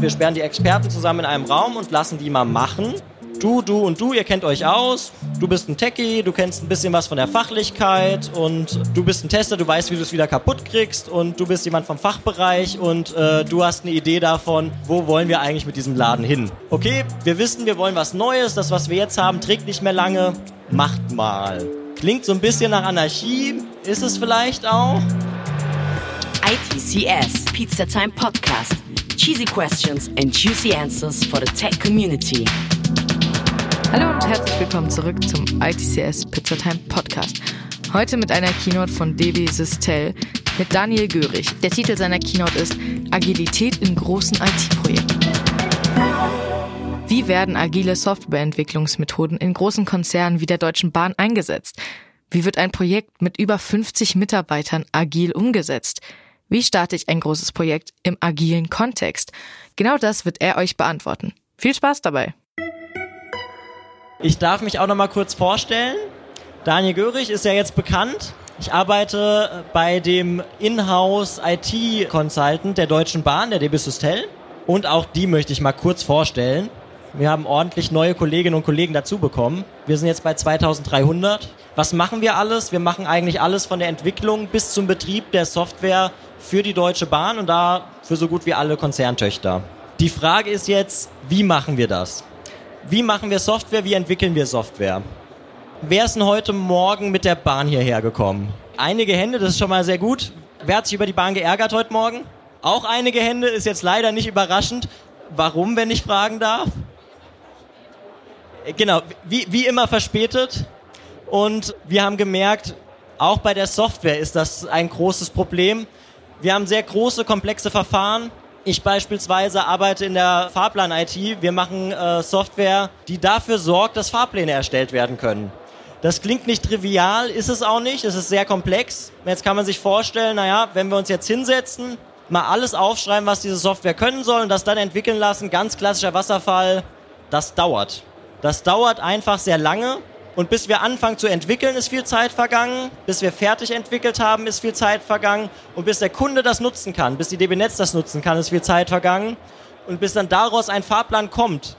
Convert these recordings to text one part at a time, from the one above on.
Wir sperren die Experten zusammen in einem Raum und lassen die mal machen. Du, du und du, ihr kennt euch aus. Du bist ein Techie, du kennst ein bisschen was von der Fachlichkeit und du bist ein Tester, du weißt, wie du es wieder kaputt kriegst und du bist jemand vom Fachbereich und äh, du hast eine Idee davon, wo wollen wir eigentlich mit diesem Laden hin. Okay, wir wissen, wir wollen was Neues, das, was wir jetzt haben, trägt nicht mehr lange. Macht mal. Klingt so ein bisschen nach Anarchie, ist es vielleicht auch? ITCS, Pizza Time Podcast. Cheesy questions and juicy answers for the tech community. Hallo und herzlich willkommen zurück zum ITCS Pizza Time Podcast. Heute mit einer Keynote von DB Systel mit Daniel Görig. Der Titel seiner Keynote ist Agilität in großen IT-Projekten. Wie werden agile Softwareentwicklungsmethoden in großen Konzernen wie der Deutschen Bahn eingesetzt? Wie wird ein Projekt mit über 50 Mitarbeitern agil umgesetzt? Wie starte ich ein großes Projekt im agilen Kontext? Genau das wird er euch beantworten. Viel Spaß dabei! Ich darf mich auch noch mal kurz vorstellen. Daniel Görig ist ja jetzt bekannt. Ich arbeite bei dem Inhouse IT Consultant der Deutschen Bahn, der DB Systel. Und auch die möchte ich mal kurz vorstellen. Wir haben ordentlich neue Kolleginnen und Kollegen dazu bekommen. Wir sind jetzt bei 2300. Was machen wir alles? Wir machen eigentlich alles von der Entwicklung bis zum Betrieb der Software für die Deutsche Bahn und da für so gut wie alle Konzerntöchter. Die Frage ist jetzt, wie machen wir das? Wie machen wir Software? Wie entwickeln wir Software? Wer ist denn heute Morgen mit der Bahn hierher gekommen? Einige Hände, das ist schon mal sehr gut. Wer hat sich über die Bahn geärgert heute Morgen? Auch einige Hände, ist jetzt leider nicht überraschend. Warum, wenn ich fragen darf? Genau, wie, wie immer verspätet. Und wir haben gemerkt, auch bei der Software ist das ein großes Problem. Wir haben sehr große, komplexe Verfahren. Ich beispielsweise arbeite in der Fahrplan-IT. Wir machen äh, Software, die dafür sorgt, dass Fahrpläne erstellt werden können. Das klingt nicht trivial, ist es auch nicht. Es ist sehr komplex. Jetzt kann man sich vorstellen, naja, wenn wir uns jetzt hinsetzen, mal alles aufschreiben, was diese Software können soll und das dann entwickeln lassen, ganz klassischer Wasserfall, das dauert. Das dauert einfach sehr lange. Und bis wir anfangen zu entwickeln, ist viel Zeit vergangen. Bis wir fertig entwickelt haben, ist viel Zeit vergangen. Und bis der Kunde das nutzen kann, bis die DB Netz das nutzen kann, ist viel Zeit vergangen. Und bis dann daraus ein Fahrplan kommt,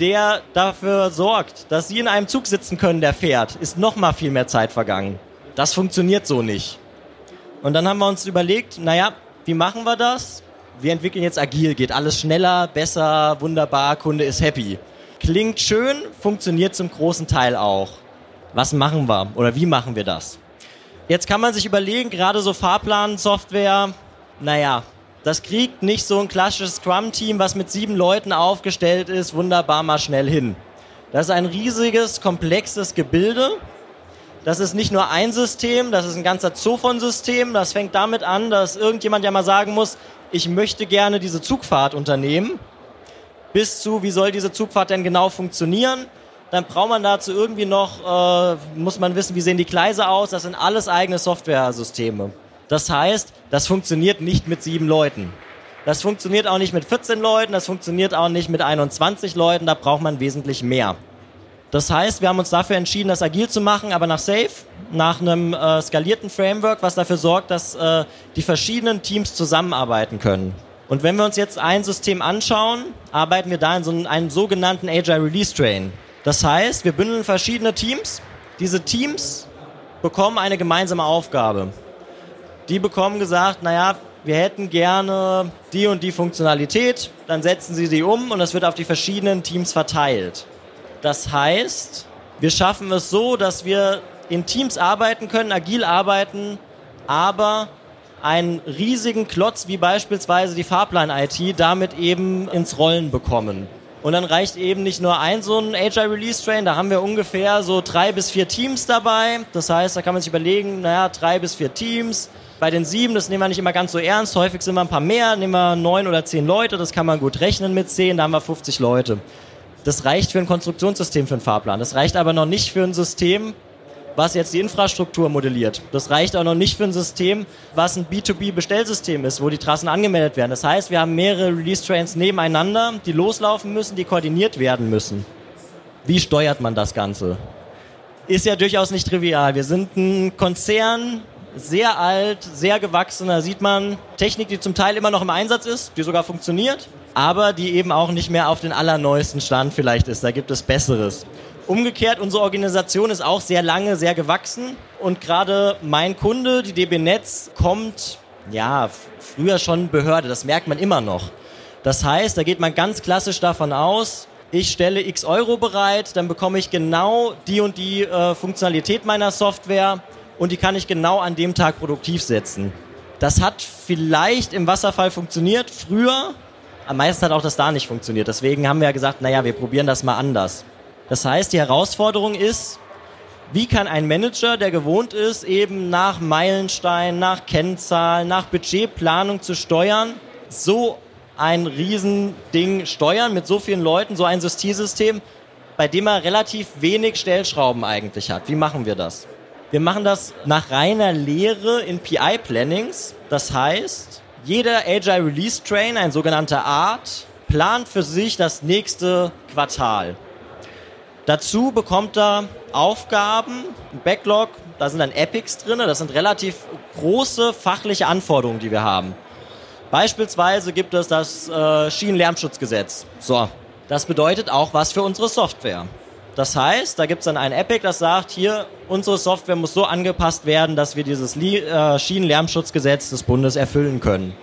der dafür sorgt, dass Sie in einem Zug sitzen können, der fährt, ist noch mal viel mehr Zeit vergangen. Das funktioniert so nicht. Und dann haben wir uns überlegt, naja, wie machen wir das? Wir entwickeln jetzt agil, geht alles schneller, besser, wunderbar, Kunde ist happy. Klingt schön, funktioniert zum großen Teil auch. Was machen wir oder wie machen wir das? Jetzt kann man sich überlegen, gerade so Fahrplan-Software, naja, das kriegt nicht so ein klassisches Scrum-Team, was mit sieben Leuten aufgestellt ist, wunderbar mal schnell hin. Das ist ein riesiges, komplexes Gebilde. Das ist nicht nur ein System, das ist ein ganzer Zoo von Systemen. Das fängt damit an, dass irgendjemand ja mal sagen muss, ich möchte gerne diese Zugfahrt unternehmen bis zu, wie soll diese Zugfahrt denn genau funktionieren. Dann braucht man dazu irgendwie noch, äh, muss man wissen, wie sehen die Gleise aus. Das sind alles eigene Software-Systeme. Das heißt, das funktioniert nicht mit sieben Leuten. Das funktioniert auch nicht mit 14 Leuten, das funktioniert auch nicht mit 21 Leuten, da braucht man wesentlich mehr. Das heißt, wir haben uns dafür entschieden, das agil zu machen, aber nach Safe, nach einem äh, skalierten Framework, was dafür sorgt, dass äh, die verschiedenen Teams zusammenarbeiten können. Und wenn wir uns jetzt ein System anschauen, arbeiten wir da in so einem, einem sogenannten Agile Release Train. Das heißt, wir bündeln verschiedene Teams. Diese Teams bekommen eine gemeinsame Aufgabe. Die bekommen gesagt, naja, wir hätten gerne die und die Funktionalität, dann setzen sie sie um und es wird auf die verschiedenen Teams verteilt. Das heißt, wir schaffen es so, dass wir in Teams arbeiten können, agil arbeiten, aber einen riesigen Klotz wie beispielsweise die Fahrplan-IT damit eben ins Rollen bekommen. Und dann reicht eben nicht nur ein so ein Agile Release Train, da haben wir ungefähr so drei bis vier Teams dabei. Das heißt, da kann man sich überlegen, naja, drei bis vier Teams. Bei den sieben, das nehmen wir nicht immer ganz so ernst. Häufig sind wir ein paar mehr, nehmen wir neun oder zehn Leute, das kann man gut rechnen mit zehn, da haben wir 50 Leute. Das reicht für ein Konstruktionssystem für einen Fahrplan. Das reicht aber noch nicht für ein System, was jetzt die Infrastruktur modelliert. Das reicht auch noch nicht für ein System, was ein B2B-Bestellsystem ist, wo die Trassen angemeldet werden. Das heißt, wir haben mehrere Release-Trains nebeneinander, die loslaufen müssen, die koordiniert werden müssen. Wie steuert man das Ganze? Ist ja durchaus nicht trivial. Wir sind ein Konzern, sehr alt, sehr gewachsen. Da sieht man Technik, die zum Teil immer noch im Einsatz ist, die sogar funktioniert, aber die eben auch nicht mehr auf den allerneuesten Stand vielleicht ist. Da gibt es Besseres. Umgekehrt, unsere Organisation ist auch sehr lange, sehr gewachsen und gerade mein Kunde, die DB Netz, kommt, ja, früher schon Behörde, das merkt man immer noch. Das heißt, da geht man ganz klassisch davon aus, ich stelle x Euro bereit, dann bekomme ich genau die und die äh, Funktionalität meiner Software und die kann ich genau an dem Tag produktiv setzen. Das hat vielleicht im Wasserfall funktioniert früher, am meisten hat auch das da nicht funktioniert. Deswegen haben wir ja gesagt, naja, wir probieren das mal anders. Das heißt, die Herausforderung ist, wie kann ein Manager, der gewohnt ist, eben nach Meilenstein, nach Kennzahlen, nach Budgetplanung zu steuern, so ein Riesending steuern mit so vielen Leuten, so ein Systemsystem, bei dem er relativ wenig Stellschrauben eigentlich hat. Wie machen wir das? Wir machen das nach reiner Lehre in PI-Plannings. Das heißt, jeder Agile Release Train, ein sogenannter Art, plant für sich das nächste Quartal. Dazu bekommt er Aufgaben, ein Backlog, da sind dann Epics drin, das sind relativ große fachliche Anforderungen, die wir haben. Beispielsweise gibt es das äh, Schienenlärmschutzgesetz. So, das bedeutet auch was für unsere Software. Das heißt, da gibt es dann ein Epic, das sagt, hier, unsere Software muss so angepasst werden, dass wir dieses äh, Schienenlärmschutzgesetz des Bundes erfüllen können.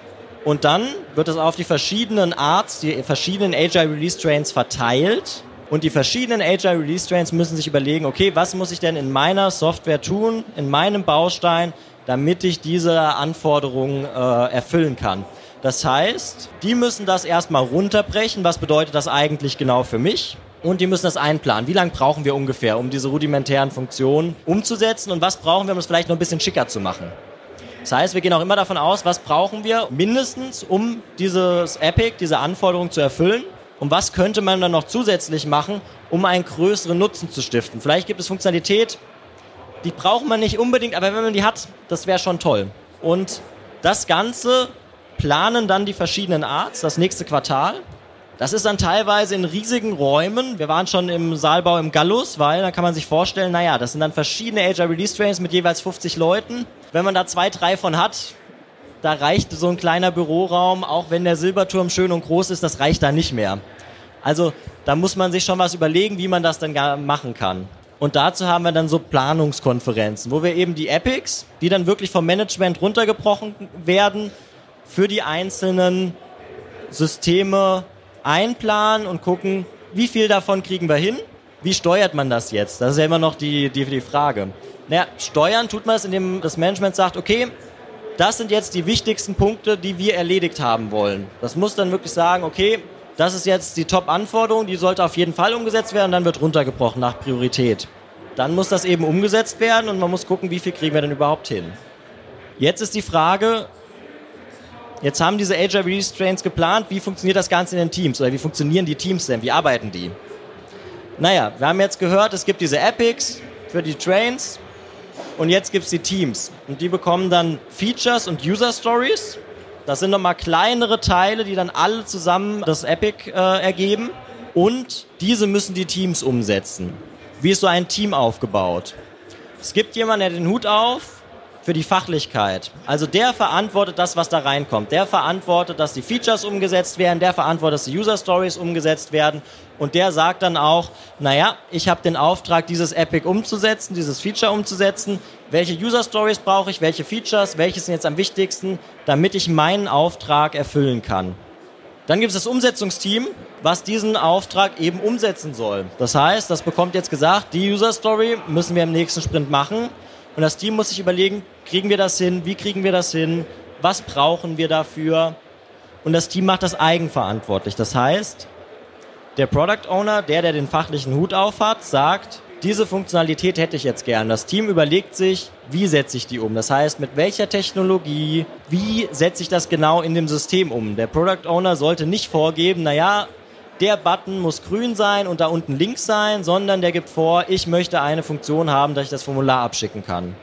Und dann wird es auf die verschiedenen Arts, die verschiedenen Agile Release Trains verteilt und die verschiedenen Agile Release Trains müssen sich überlegen, okay, was muss ich denn in meiner Software tun, in meinem Baustein, damit ich diese Anforderungen äh, erfüllen kann. Das heißt, die müssen das erstmal runterbrechen. Was bedeutet das eigentlich genau für mich? Und die müssen das einplanen. Wie lange brauchen wir ungefähr, um diese rudimentären Funktionen umzusetzen? Und was brauchen wir, um es vielleicht noch ein bisschen schicker zu machen? Das heißt, wir gehen auch immer davon aus, was brauchen wir mindestens, um dieses Epic, diese Anforderung zu erfüllen? Und was könnte man dann noch zusätzlich machen, um einen größeren Nutzen zu stiften? Vielleicht gibt es Funktionalität, die braucht man nicht unbedingt, aber wenn man die hat, das wäre schon toll. Und das Ganze planen dann die verschiedenen Arts, das nächste Quartal. Das ist dann teilweise in riesigen Räumen. Wir waren schon im Saalbau im Gallus, weil da kann man sich vorstellen, naja, das sind dann verschiedene Agile Release Trains mit jeweils 50 Leuten. Wenn man da zwei, drei von hat, da reicht so ein kleiner Büroraum, auch wenn der Silberturm schön und groß ist, das reicht da nicht mehr. Also da muss man sich schon was überlegen, wie man das dann machen kann. Und dazu haben wir dann so Planungskonferenzen, wo wir eben die Epics, die dann wirklich vom Management runtergebrochen werden, für die einzelnen Systeme einplanen und gucken, wie viel davon kriegen wir hin, wie steuert man das jetzt? Das ist ja immer noch die, die, die Frage. Naja, steuern tut man es, indem das Management sagt, okay, das sind jetzt die wichtigsten Punkte, die wir erledigt haben wollen. Das muss dann wirklich sagen, okay, das ist jetzt die Top-Anforderung, die sollte auf jeden Fall umgesetzt werden, dann wird runtergebrochen nach Priorität. Dann muss das eben umgesetzt werden und man muss gucken, wie viel kriegen wir denn überhaupt hin. Jetzt ist die Frage, jetzt haben diese Agile Release Trains geplant, wie funktioniert das Ganze in den Teams oder wie funktionieren die Teams denn, wie arbeiten die? Naja, wir haben jetzt gehört, es gibt diese Epics für die Trains und jetzt gibt es die Teams und die bekommen dann Features und User Stories das sind nochmal kleinere Teile, die dann alle zusammen das Epic äh, ergeben. Und diese müssen die Teams umsetzen. Wie ist so ein Team aufgebaut? Es gibt jemanden, der den Hut auf für die Fachlichkeit. Also der verantwortet das, was da reinkommt. Der verantwortet, dass die Features umgesetzt werden, der verantwortet, dass die User Stories umgesetzt werden und der sagt dann auch, naja, ich habe den Auftrag, dieses Epic umzusetzen, dieses Feature umzusetzen. Welche User Stories brauche ich, welche Features, welche sind jetzt am wichtigsten, damit ich meinen Auftrag erfüllen kann. Dann gibt es das Umsetzungsteam, was diesen Auftrag eben umsetzen soll. Das heißt, das bekommt jetzt gesagt, die User Story müssen wir im nächsten Sprint machen. Und das Team muss sich überlegen, kriegen wir das hin, wie kriegen wir das hin, was brauchen wir dafür. Und das Team macht das eigenverantwortlich. Das heißt, der Product Owner, der, der den fachlichen Hut auf hat, sagt, diese Funktionalität hätte ich jetzt gern. Das Team überlegt sich, wie setze ich die um? Das heißt, mit welcher Technologie, wie setze ich das genau in dem System um? Der Product Owner sollte nicht vorgeben, naja, der Button muss grün sein und da unten links sein, sondern der gibt vor, ich möchte eine Funktion haben, dass ich das Formular abschicken kann.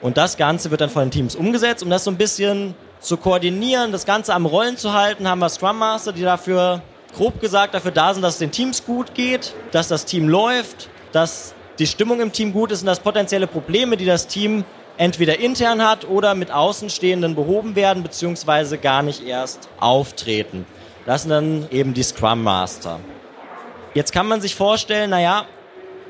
Und das Ganze wird dann von den Teams umgesetzt, um das so ein bisschen zu koordinieren, das Ganze am Rollen zu halten, haben wir Scrum Master, die dafür, grob gesagt, dafür da sind, dass es den Teams gut geht, dass das Team läuft, dass die Stimmung im Team gut ist und dass potenzielle Probleme, die das Team entweder intern hat oder mit Außenstehenden behoben werden, beziehungsweise gar nicht erst auftreten. Das sind dann eben die Scrum Master. Jetzt kann man sich vorstellen, naja,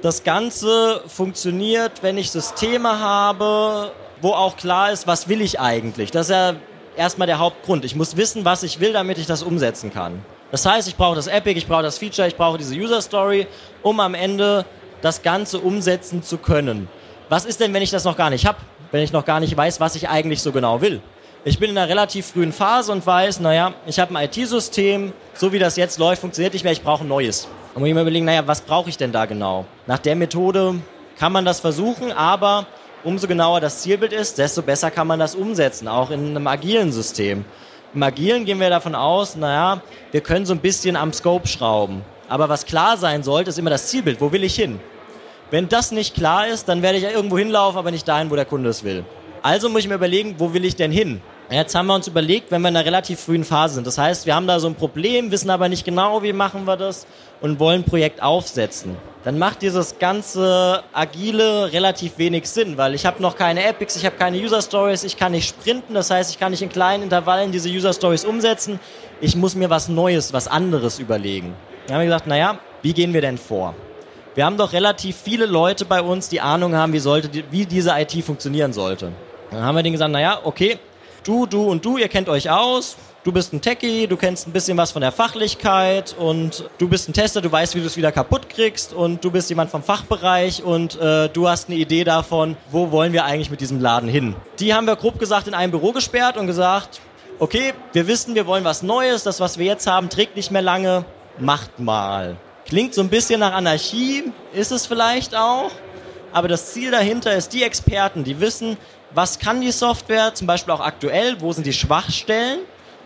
das Ganze funktioniert, wenn ich Systeme habe, wo auch klar ist, was will ich eigentlich. Das ist ja erstmal der Hauptgrund. Ich muss wissen, was ich will, damit ich das umsetzen kann. Das heißt, ich brauche das Epic, ich brauche das Feature, ich brauche diese User Story, um am Ende das Ganze umsetzen zu können. Was ist denn, wenn ich das noch gar nicht habe? Wenn ich noch gar nicht weiß, was ich eigentlich so genau will? Ich bin in einer relativ frühen Phase und weiß, naja, ich habe ein IT-System, so wie das jetzt läuft, funktioniert nicht mehr, ich brauche ein neues. Und muss ich mir überlegen, naja, was brauche ich denn da genau? Nach der Methode kann man das versuchen, aber umso genauer das Zielbild ist, desto besser kann man das umsetzen, auch in einem agilen System. Im Agilen gehen wir davon aus, naja, wir können so ein bisschen am Scope schrauben. Aber was klar sein sollte, ist immer das Zielbild. Wo will ich hin? Wenn das nicht klar ist, dann werde ich irgendwo hinlaufen, aber nicht dahin, wo der Kunde es will. Also muss ich mir überlegen, wo will ich denn hin? Jetzt haben wir uns überlegt, wenn wir in einer relativ frühen Phase sind. Das heißt, wir haben da so ein Problem, wissen aber nicht genau, wie machen wir das und wollen ein Projekt aufsetzen. Dann macht dieses ganze Agile relativ wenig Sinn, weil ich habe noch keine Epics, ich habe keine User Stories, ich kann nicht sprinten, das heißt, ich kann nicht in kleinen Intervallen diese User Stories umsetzen. Ich muss mir was Neues, was anderes überlegen. Dann haben wir gesagt, naja, wie gehen wir denn vor? Wir haben doch relativ viele Leute bei uns, die Ahnung haben, wie, sollte, wie diese IT funktionieren sollte. Dann haben wir denen gesagt, naja, okay, du, du und du, ihr kennt euch aus. Du bist ein Techie, du kennst ein bisschen was von der Fachlichkeit und du bist ein Tester, du weißt, wie du es wieder kaputt kriegst und du bist jemand vom Fachbereich und äh, du hast eine Idee davon, wo wollen wir eigentlich mit diesem Laden hin. Die haben wir grob gesagt in einem Büro gesperrt und gesagt, okay, wir wissen, wir wollen was Neues, das, was wir jetzt haben, trägt nicht mehr lange, macht mal. Klingt so ein bisschen nach Anarchie, ist es vielleicht auch, aber das Ziel dahinter ist, die Experten, die wissen, was kann die Software, zum Beispiel auch aktuell, wo sind die Schwachstellen,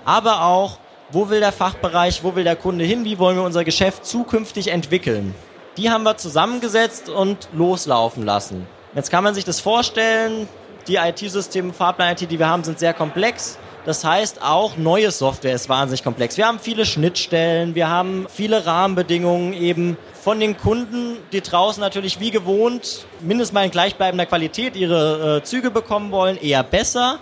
aber auch, wo will der Fachbereich, wo will der Kunde hin, wie wollen wir unser Geschäft zukünftig entwickeln. Die haben wir zusammengesetzt und loslaufen lassen. Jetzt kann man sich das vorstellen, die IT-Systeme, Fahrplan-IT, die wir haben, sind sehr komplex. Das heißt, auch neue Software ist wahnsinnig komplex. Wir haben viele Schnittstellen, wir haben viele Rahmenbedingungen eben von den Kunden, die draußen natürlich wie gewohnt mindestens mal in gleichbleibender Qualität ihre äh, Züge bekommen wollen, eher besser.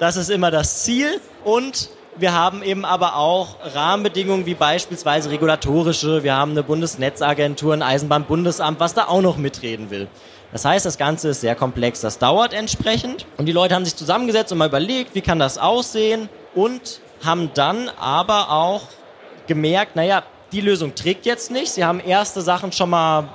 Das ist immer das Ziel. Und wir haben eben aber auch Rahmenbedingungen wie beispielsweise regulatorische. Wir haben eine Bundesnetzagentur, ein Eisenbahnbundesamt, was da auch noch mitreden will. Das heißt, das Ganze ist sehr komplex. Das dauert entsprechend. Und die Leute haben sich zusammengesetzt und mal überlegt, wie kann das aussehen und haben dann aber auch gemerkt, naja, die Lösung trägt jetzt nicht. Sie haben erste Sachen schon mal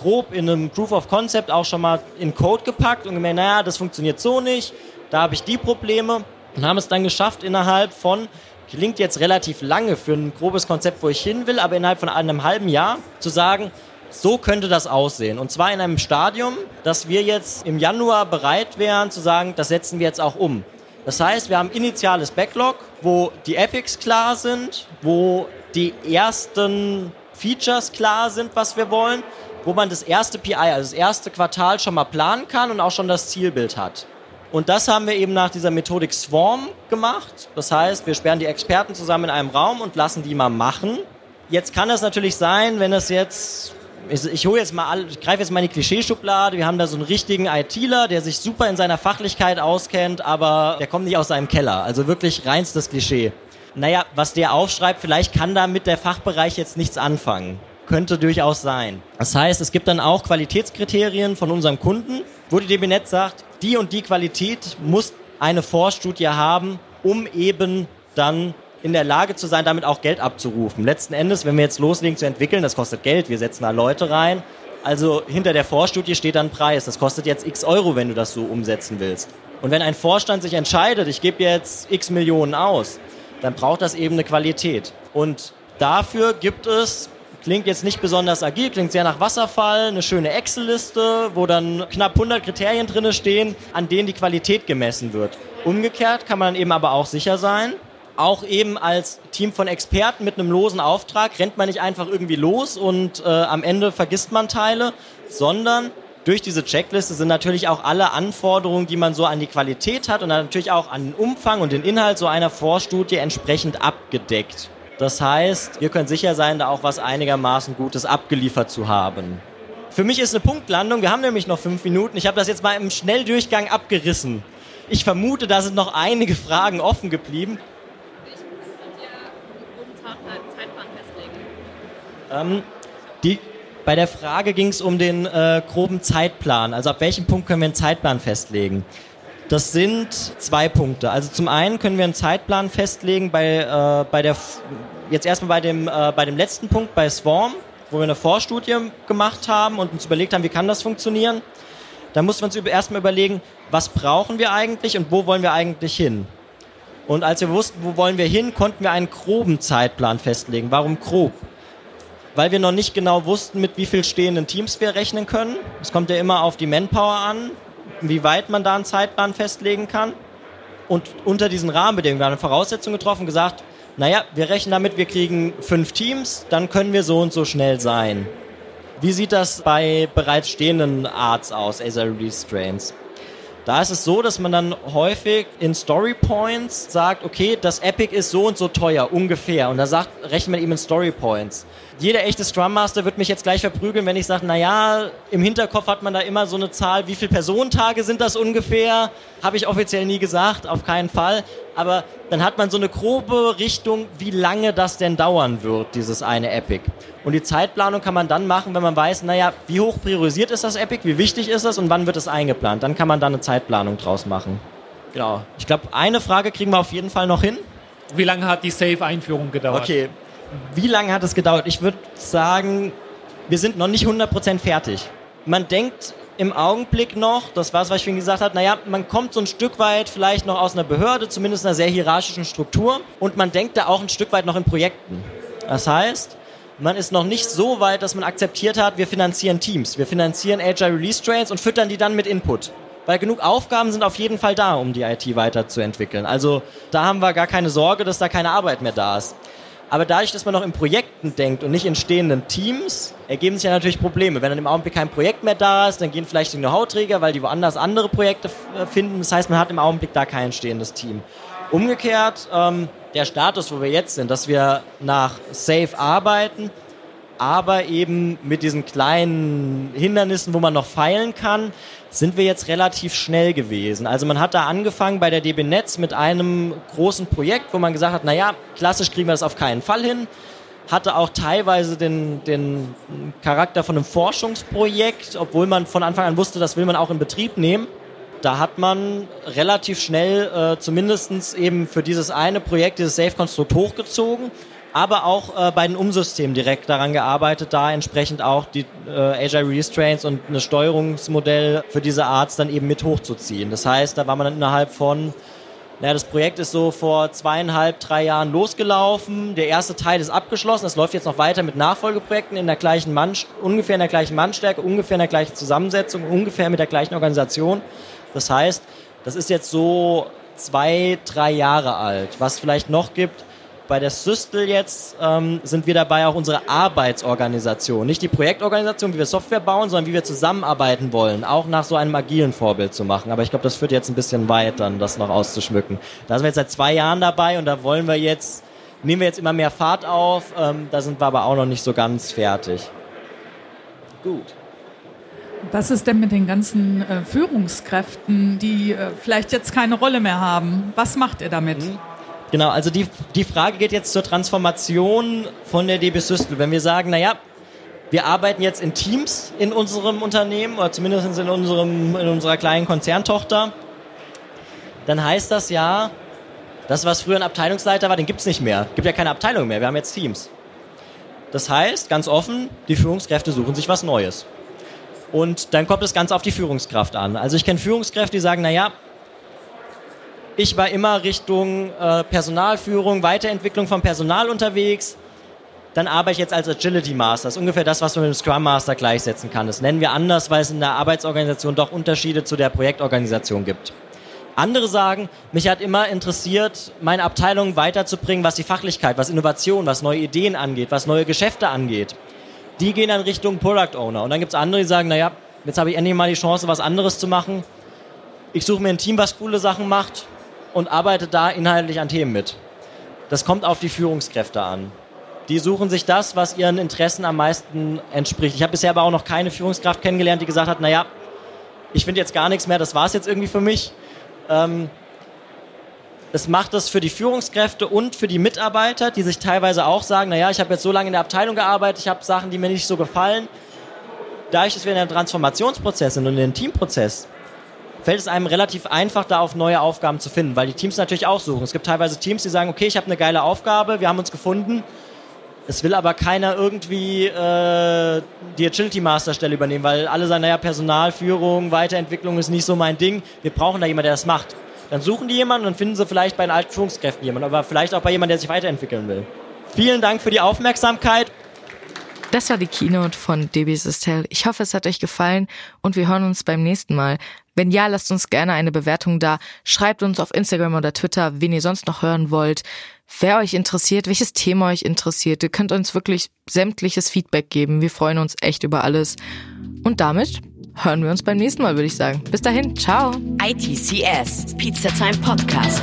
grob in einem Proof of Concept auch schon mal in Code gepackt und gemerkt, naja, das funktioniert so nicht, da habe ich die Probleme und haben es dann geschafft innerhalb von, klingt jetzt relativ lange für ein grobes Konzept, wo ich hin will, aber innerhalb von einem halben Jahr zu sagen, so könnte das aussehen. Und zwar in einem Stadium, dass wir jetzt im Januar bereit wären zu sagen, das setzen wir jetzt auch um. Das heißt, wir haben initiales Backlog, wo die Epics klar sind, wo die ersten Features klar sind, was wir wollen, wo man das erste PI, also das erste Quartal schon mal planen kann und auch schon das Zielbild hat. Und das haben wir eben nach dieser Methodik Swarm gemacht. Das heißt, wir sperren die Experten zusammen in einem Raum und lassen die mal machen. Jetzt kann es natürlich sein, wenn es jetzt ich, hole jetzt mal all, ich greife jetzt mal in die Klischeeschublade. Wir haben da so einen richtigen ITler, der sich super in seiner Fachlichkeit auskennt, aber der kommt nicht aus seinem Keller. Also wirklich reinstes Klischee. Naja, was der aufschreibt, vielleicht kann da mit der Fachbereich jetzt nichts anfangen. Könnte durchaus sein. Das heißt, es gibt dann auch Qualitätskriterien von unserem Kunden, wo die DB Netz sagt, die und die Qualität muss eine Vorstudie haben, um eben dann in der Lage zu sein, damit auch Geld abzurufen. Letzten Endes, wenn wir jetzt loslegen zu entwickeln, das kostet Geld, wir setzen da Leute rein. Also hinter der Vorstudie steht dann Preis. Das kostet jetzt x Euro, wenn du das so umsetzen willst. Und wenn ein Vorstand sich entscheidet, ich gebe jetzt x Millionen aus, dann braucht das eben eine Qualität. Und dafür gibt es, klingt jetzt nicht besonders agil, klingt sehr nach Wasserfall, eine schöne Excel-Liste, wo dann knapp 100 Kriterien drin stehen, an denen die Qualität gemessen wird. Umgekehrt kann man eben aber auch sicher sein, auch eben als Team von Experten mit einem losen Auftrag rennt man nicht einfach irgendwie los und äh, am Ende vergisst man Teile, sondern durch diese Checkliste sind natürlich auch alle Anforderungen, die man so an die Qualität hat und natürlich auch an den Umfang und den Inhalt so einer Vorstudie entsprechend abgedeckt. Das heißt, ihr könnt sicher sein, da auch was einigermaßen Gutes abgeliefert zu haben. Für mich ist eine Punktlandung, wir haben nämlich noch fünf Minuten. Ich habe das jetzt mal im Schnelldurchgang abgerissen. Ich vermute, da sind noch einige Fragen offen geblieben. Ähm, die, bei der Frage ging es um den äh, groben Zeitplan. Also ab welchem Punkt können wir einen Zeitplan festlegen? Das sind zwei Punkte. Also zum einen können wir einen Zeitplan festlegen bei, äh, bei der, jetzt erstmal bei dem, äh, bei dem letzten Punkt, bei Swarm wo wir eine Vorstudie gemacht haben und uns überlegt haben, wie kann das funktionieren. Da mussten wir uns erstmal überlegen, was brauchen wir eigentlich und wo wollen wir eigentlich hin. Und als wir wussten, wo wollen wir hin, konnten wir einen groben Zeitplan festlegen. Warum grob? Weil wir noch nicht genau wussten, mit wie viel stehenden Teams wir rechnen können. Es kommt ja immer auf die Manpower an, wie weit man da einen Zeitplan festlegen kann. Und unter diesen Rahmenbedingungen, wir haben eine Voraussetzung getroffen, gesagt, naja, wir rechnen damit, wir kriegen fünf Teams, dann können wir so und so schnell sein. Wie sieht das bei bereits stehenden Arts aus, Acer Release Strains? Da ist es so, dass man dann häufig in Story Points sagt, okay, das Epic ist so und so teuer, ungefähr. Und da sagt, rechnet man ihm in Story Points jeder echte Scrum Master wird mich jetzt gleich verprügeln, wenn ich sage, naja, im Hinterkopf hat man da immer so eine Zahl, wie viele Personentage sind das ungefähr? Habe ich offiziell nie gesagt, auf keinen Fall. Aber dann hat man so eine grobe Richtung, wie lange das denn dauern wird, dieses eine Epic. Und die Zeitplanung kann man dann machen, wenn man weiß, naja, wie hoch priorisiert ist das Epic, wie wichtig ist das und wann wird es eingeplant. Dann kann man da eine Zeitplanung draus machen. Genau. Ich glaube, eine Frage kriegen wir auf jeden Fall noch hin. Wie lange hat die Safe-Einführung gedauert? Okay, wie lange hat es gedauert? Ich würde sagen, wir sind noch nicht 100% fertig. Man denkt im Augenblick noch, das war es, was ich vorhin gesagt habe, naja, man kommt so ein Stück weit vielleicht noch aus einer Behörde, zumindest einer sehr hierarchischen Struktur und man denkt da auch ein Stück weit noch in Projekten. Das heißt, man ist noch nicht so weit, dass man akzeptiert hat, wir finanzieren Teams, wir finanzieren Agile Release Trains und füttern die dann mit Input. Weil genug Aufgaben sind auf jeden Fall da, um die IT weiterzuentwickeln. Also da haben wir gar keine Sorge, dass da keine Arbeit mehr da ist. Aber dadurch, dass man noch in Projekten denkt und nicht in stehenden Teams, ergeben sich ja natürlich Probleme. Wenn dann im Augenblick kein Projekt mehr da ist, dann gehen vielleicht die Know-how-Träger, weil die woanders andere Projekte äh, finden. Das heißt, man hat im Augenblick da kein stehendes Team. Umgekehrt, ähm, der Status, wo wir jetzt sind, dass wir nach Safe arbeiten, aber eben mit diesen kleinen Hindernissen, wo man noch feilen kann, sind wir jetzt relativ schnell gewesen. Also man hat da angefangen bei der DB Netz mit einem großen Projekt, wo man gesagt hat, naja, klassisch kriegen wir das auf keinen Fall hin. Hatte auch teilweise den, den Charakter von einem Forschungsprojekt, obwohl man von Anfang an wusste, das will man auch in Betrieb nehmen. Da hat man relativ schnell äh, zumindest eben für dieses eine Projekt, dieses Safe-Konstrukt hochgezogen aber auch äh, bei den Umsystemen direkt daran gearbeitet, da entsprechend auch die äh, Agile Release Trains und ein Steuerungsmodell für diese Arts dann eben mit hochzuziehen. Das heißt, da war man dann innerhalb von naja, das Projekt ist so vor zweieinhalb, drei Jahren losgelaufen. Der erste Teil ist abgeschlossen. Es läuft jetzt noch weiter mit Nachfolgeprojekten in der gleichen Mann, ungefähr in der gleichen Mannstärke, ungefähr in der gleichen Zusammensetzung, ungefähr mit der gleichen Organisation. Das heißt, das ist jetzt so zwei, drei Jahre alt. Was vielleicht noch gibt, bei der Systel jetzt ähm, sind wir dabei, auch unsere Arbeitsorganisation, nicht die Projektorganisation, wie wir Software bauen, sondern wie wir zusammenarbeiten wollen, auch nach so einem agilen Vorbild zu machen. Aber ich glaube, das führt jetzt ein bisschen weit, dann das noch auszuschmücken. Da sind wir jetzt seit zwei Jahren dabei und da wollen wir jetzt, nehmen wir jetzt immer mehr Fahrt auf. Ähm, da sind wir aber auch noch nicht so ganz fertig. Gut. Was ist denn mit den ganzen äh, Führungskräften, die äh, vielleicht jetzt keine Rolle mehr haben? Was macht ihr damit? Mhm. Genau, also die, die Frage geht jetzt zur Transformation von der DB Systel. Wenn wir sagen, naja, wir arbeiten jetzt in Teams in unserem Unternehmen oder zumindest in, unserem, in unserer kleinen Konzerntochter, dann heißt das ja, das, was früher ein Abteilungsleiter war, den gibt es nicht mehr. Gibt ja keine Abteilung mehr, wir haben jetzt Teams. Das heißt, ganz offen, die Führungskräfte suchen sich was Neues. Und dann kommt es ganz auf die Führungskraft an. Also ich kenne Führungskräfte, die sagen, naja, ich war immer Richtung äh, Personalführung, Weiterentwicklung von Personal unterwegs. Dann arbeite ich jetzt als Agility Master. Das ist ungefähr das, was man mit dem Scrum Master gleichsetzen kann. Das nennen wir anders, weil es in der Arbeitsorganisation doch Unterschiede zu der Projektorganisation gibt. Andere sagen, mich hat immer interessiert, meine Abteilung weiterzubringen, was die Fachlichkeit, was Innovation, was neue Ideen angeht, was neue Geschäfte angeht. Die gehen dann Richtung Product Owner. Und dann gibt es andere, die sagen, naja, jetzt habe ich endlich mal die Chance, was anderes zu machen. Ich suche mir ein Team, was coole Sachen macht und arbeitet da inhaltlich an Themen mit. Das kommt auf die Führungskräfte an. Die suchen sich das, was ihren Interessen am meisten entspricht. Ich habe bisher aber auch noch keine Führungskraft kennengelernt, die gesagt hat, naja, ich finde jetzt gar nichts mehr, das war es jetzt irgendwie für mich. Ähm, es macht es für die Führungskräfte und für die Mitarbeiter, die sich teilweise auch sagen, naja, ich habe jetzt so lange in der Abteilung gearbeitet, ich habe Sachen, die mir nicht so gefallen. Dadurch, dass wir in einem Transformationsprozess sind und in einem Teamprozess, fällt es einem relativ einfach, da auf neue Aufgaben zu finden, weil die Teams natürlich auch suchen. Es gibt teilweise Teams, die sagen, okay, ich habe eine geile Aufgabe, wir haben uns gefunden, es will aber keiner irgendwie äh, die Agility Master Stelle übernehmen, weil alle sagen, naja, Personalführung, Weiterentwicklung ist nicht so mein Ding. Wir brauchen da jemanden, der das macht. Dann suchen die jemanden und finden sie vielleicht bei den alten Führungskräften jemanden, aber vielleicht auch bei jemandem, der sich weiterentwickeln will. Vielen Dank für die Aufmerksamkeit. Das war die Keynote von DB Sistel. Ich hoffe, es hat euch gefallen und wir hören uns beim nächsten Mal. Wenn ja, lasst uns gerne eine Bewertung da. Schreibt uns auf Instagram oder Twitter, wen ihr sonst noch hören wollt wer euch interessiert, welches Thema euch interessiert. Ihr könnt uns wirklich sämtliches Feedback geben. Wir freuen uns echt über alles. Und damit hören wir uns beim nächsten Mal, würde ich sagen. Bis dahin, ciao. ITCS, Pizza Time Podcast.